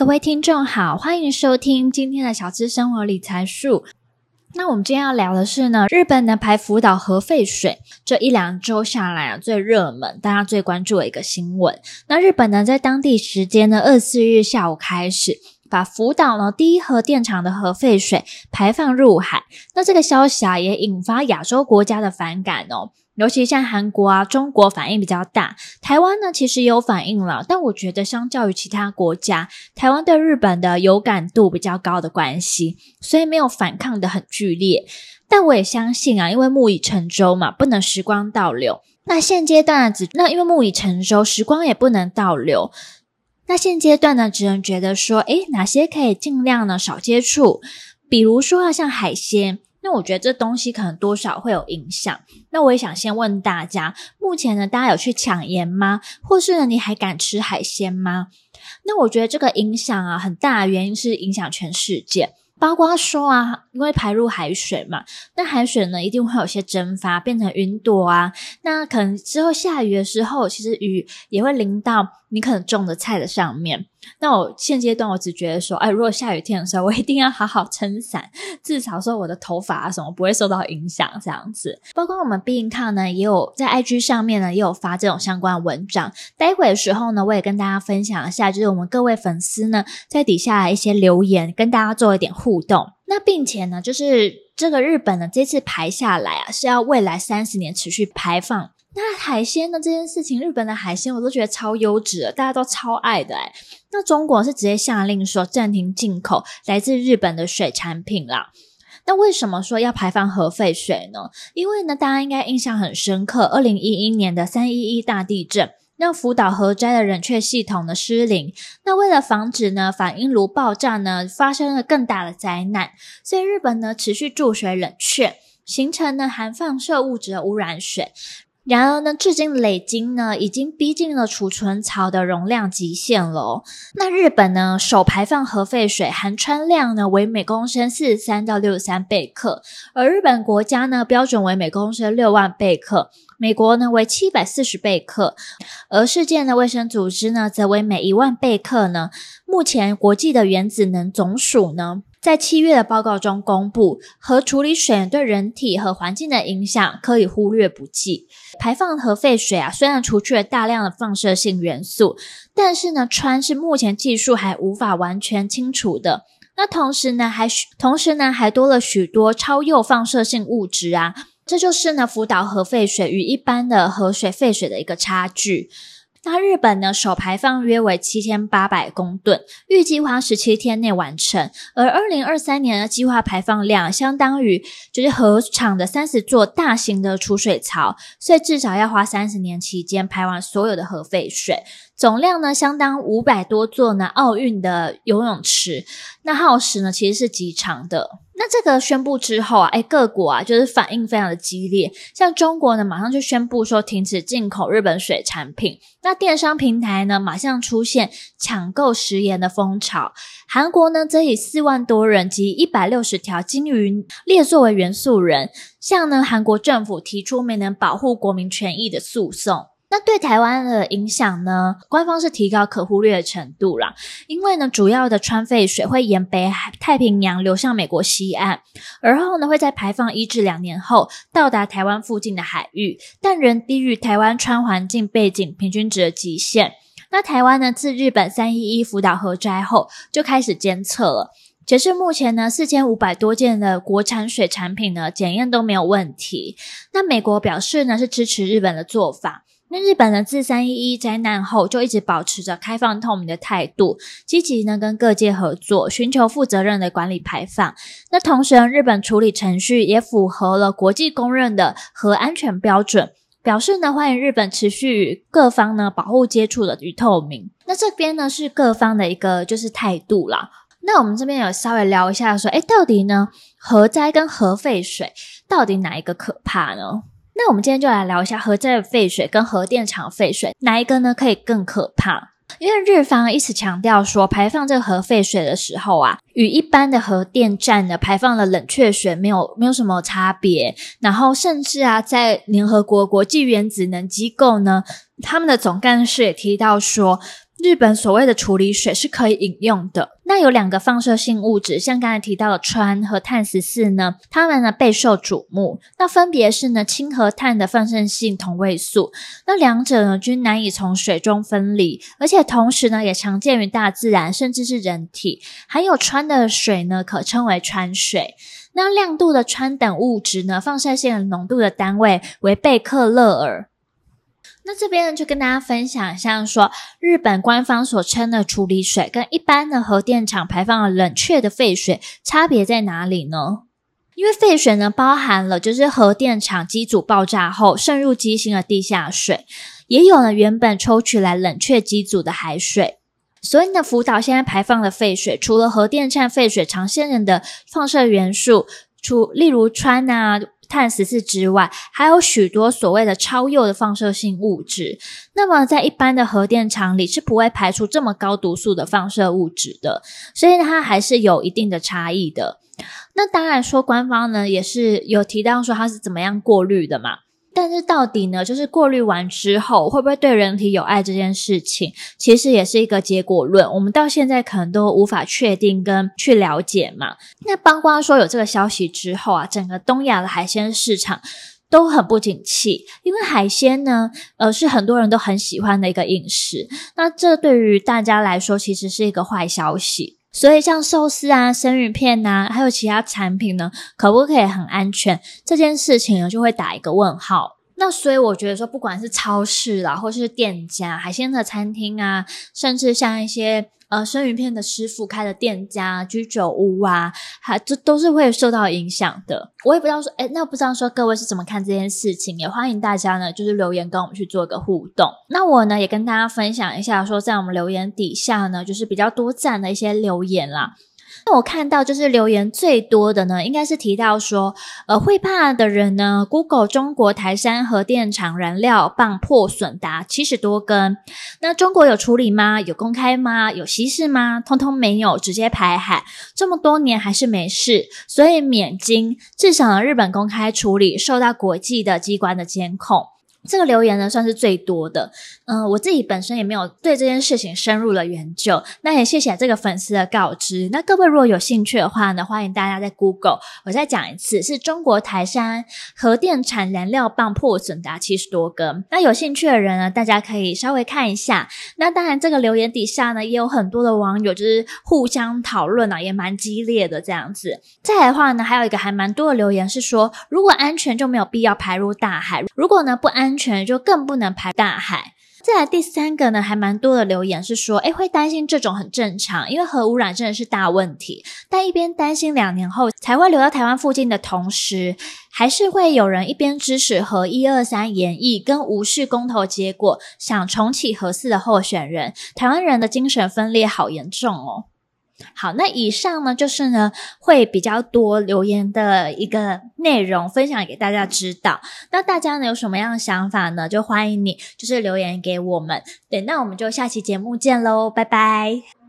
各位听众好，欢迎收听今天的小资生活理财树。那我们今天要聊的是呢，日本的排福岛核废水，这一两周下来啊，最热门、大家最关注的一个新闻。那日本呢，在当地时间的二十四日下午开始，把福岛呢第一核电厂的核废水排放入海。那这个消息啊，也引发亚洲国家的反感哦。尤其像韩国啊、中国反应比较大，台湾呢其实也有反应了，但我觉得相较于其他国家，台湾对日本的有感度比较高的关系，所以没有反抗的很剧烈。但我也相信啊，因为木已成舟嘛，不能时光倒流。那现阶段只那因为木已成舟，时光也不能倒流。那现阶段呢，只能觉得说，诶，哪些可以尽量呢少接触，比如说啊，像海鲜。那我觉得这东西可能多少会有影响。那我也想先问大家，目前呢，大家有去抢盐吗？或是呢，你还敢吃海鲜吗？那我觉得这个影响啊，很大的原因是影响全世界。包括说啊，因为排入海水嘛，那海水呢一定会有些蒸发，变成云朵啊。那可能之后下雨的时候，其实雨也会淋到你可能种的菜的上面。那我现阶段我只觉得说，哎，如果下雨天的时候，我一定要好好撑伞，至少说我的头发啊什么不会受到影响这样子。包括我们避孕套呢，也有在 IG 上面呢也有发这种相关文章。待会的时候呢，我也跟大家分享一下，就是我们各位粉丝呢在底下一些留言，跟大家做一点。互动，那并且呢，就是这个日本呢，这次排下来啊，是要未来三十年持续排放。那海鲜呢，这件事情，日本的海鲜我都觉得超优质，大家都超爱的哎。那中国是直接下令说暂停进口来自日本的水产品啦。那为什么说要排放核废水呢？因为呢，大家应该印象很深刻，二零一一年的三一一大地震。让福岛核灾的冷却系统呢失灵，那为了防止呢反应炉爆炸呢发生了更大的灾难，所以日本呢持续注水冷却，形成呢含放射物质的污染水。然而呢，至今累积呢已经逼近了储存槽的容量极限了。那日本呢首排放核废水含氚量呢为每公升四十三到六十三贝克，而日本国家呢标准为每公升六万贝克。美国呢为七百四十贝克，而世界的卫生组织呢则为每一万贝克呢。目前国际的原子能总署呢在七月的报告中公布，核处理水对人体和环境的影响可以忽略不计。排放核废水啊，虽然除去了大量的放射性元素，但是呢，氚是目前技术还无法完全清除的。那同时呢，还同时呢还多了许多超铀放射性物质啊。这就是呢，福岛核废水与一般的核水废水的一个差距。那日本呢，首排放约为七千八百公吨，预计花十七天内完成。而二零二三年的计划排放量相当于就是核厂的三十座大型的储水槽，所以至少要花三十年期间排完所有的核废水。总量呢，相当五百多座呢奥运的游泳池，那耗时呢其实是极长的。那这个宣布之后啊，哎，各国啊就是反应非常的激烈，像中国呢马上就宣布说停止进口日本水产品，那电商平台呢马上出现抢购食盐的风潮，韩国呢则以四万多人及一百六十条鲸鱼列作为元素人，向呢韩国政府提出没能保护国民权益的诉讼。那对台湾的影响呢？官方是提高可忽略的程度啦，因为呢，主要的川废水会沿北海太平洋流向美国西岸，而后呢，会在排放一至两年后到达台湾附近的海域，但仍低于台湾川环境背景平均值的极限。那台湾呢，自日本三一一福岛核灾后就开始监测了，截至目前呢，四千五百多件的国产水产品呢，检验都没有问题。那美国表示呢，是支持日本的做法。那日本呢，自三一一灾难后就一直保持着开放透明的态度，积极呢跟各界合作，寻求负责任的管理排放。那同时，日本处理程序也符合了国际公认的核安全标准，表示呢欢迎日本持续与各方呢保护接触的与透明。那这边呢是各方的一个就是态度啦。那我们这边有稍微聊一下说，诶，到底呢核灾跟核废水到底哪一个可怕呢？那我们今天就来聊一下核灾的废水跟核电厂废水哪一个呢可以更可怕？因为日方一直强调说，排放这个核废水的时候啊，与一般的核电站的排放的冷却水没有没有什么差别。然后甚至啊，在联合国国际原子能机构呢，他们的总干事也提到说，日本所谓的处理水是可以饮用的。那有两个放射性物质，像刚才提到的氚和碳十四呢，它们呢备受瞩目。那分别是呢氢和碳的放射性同位素，那两者呢均难以从水中分离，而且同时呢也常见于大自然，甚至是人体。含有氚的水呢可称为氚水。那亮度的氚等物质呢，放射性浓度的单位为贝克勒尔。那这边呢，就跟大家分享一下，说日本官方所称的处理水跟一般的核电厂排放的冷却的废水差别在哪里呢？因为废水呢，包含了就是核电厂机组爆炸后渗入机芯的地下水，也有了原本抽取来冷却机组的海水。所以呢，福岛现在排放的废水，除了核电站废水常见的放射元素，除例如氚啊。碳十四之外，还有许多所谓的超铀的放射性物质。那么，在一般的核电厂里是不会排出这么高毒素的放射物质的，所以它还是有一定的差异的。那当然说，官方呢也是有提到说它是怎么样过滤的嘛。但是到底呢，就是过滤完之后会不会对人体有害这件事情，其实也是一个结果论。我们到现在可能都无法确定跟去了解嘛。那包括说有这个消息之后啊，整个东亚的海鲜市场都很不景气，因为海鲜呢，呃，是很多人都很喜欢的一个饮食。那这对于大家来说，其实是一个坏消息。所以像寿司啊、生鱼片呐，还有其他产品呢，可不可以很安全？这件事情呢，就会打一个问号。那所以我觉得说，不管是超市啦，或是店家、海鲜的餐厅啊，甚至像一些。呃，生鱼片的师傅开的店家、居酒屋啊，还这都是会受到影响的。我也不知道说，诶，那不知道说各位是怎么看这件事情？也欢迎大家呢，就是留言跟我们去做个互动。那我呢，也跟大家分享一下，说在我们留言底下呢，就是比较多赞的一些留言啦。那我看到就是留言最多的呢，应该是提到说，呃，会怕的人呢，Google 中国台山核电厂燃料棒破损达七十多根，那中国有处理吗？有公开吗？有稀释吗？通通没有，直接排海，这么多年还是没事，所以免惊。至少，日本公开处理，受到国际的机关的监控。这个留言呢，算是最多的。嗯、我自己本身也没有对这件事情深入的研究。那也谢谢这个粉丝的告知。那各位如果有兴趣的话呢，欢迎大家在 Google，我再讲一次，是中国台山核电厂燃料棒破损达七十多根。那有兴趣的人呢，大家可以稍微看一下。那当然，这个留言底下呢，也有很多的网友就是互相讨论啊，也蛮激烈的这样子。再来的话呢，还有一个还蛮多的留言是说，如果安全就没有必要排入大海。如果呢不安。安全就更不能排大海。再来第三个呢，还蛮多的留言是说，诶，会担心这种很正常，因为核污染真的是大问题。但一边担心两年后才会流到台湾附近的同时，还是会有人一边支持核一二三延役跟无视公投结果，想重启核四的候选人。台湾人的精神分裂好严重哦。好，那以上呢，就是呢会比较多留言的一个内容，分享给大家知道。那大家呢有什么样的想法呢？就欢迎你就是留言给我们。对，那我们就下期节目见喽，拜拜。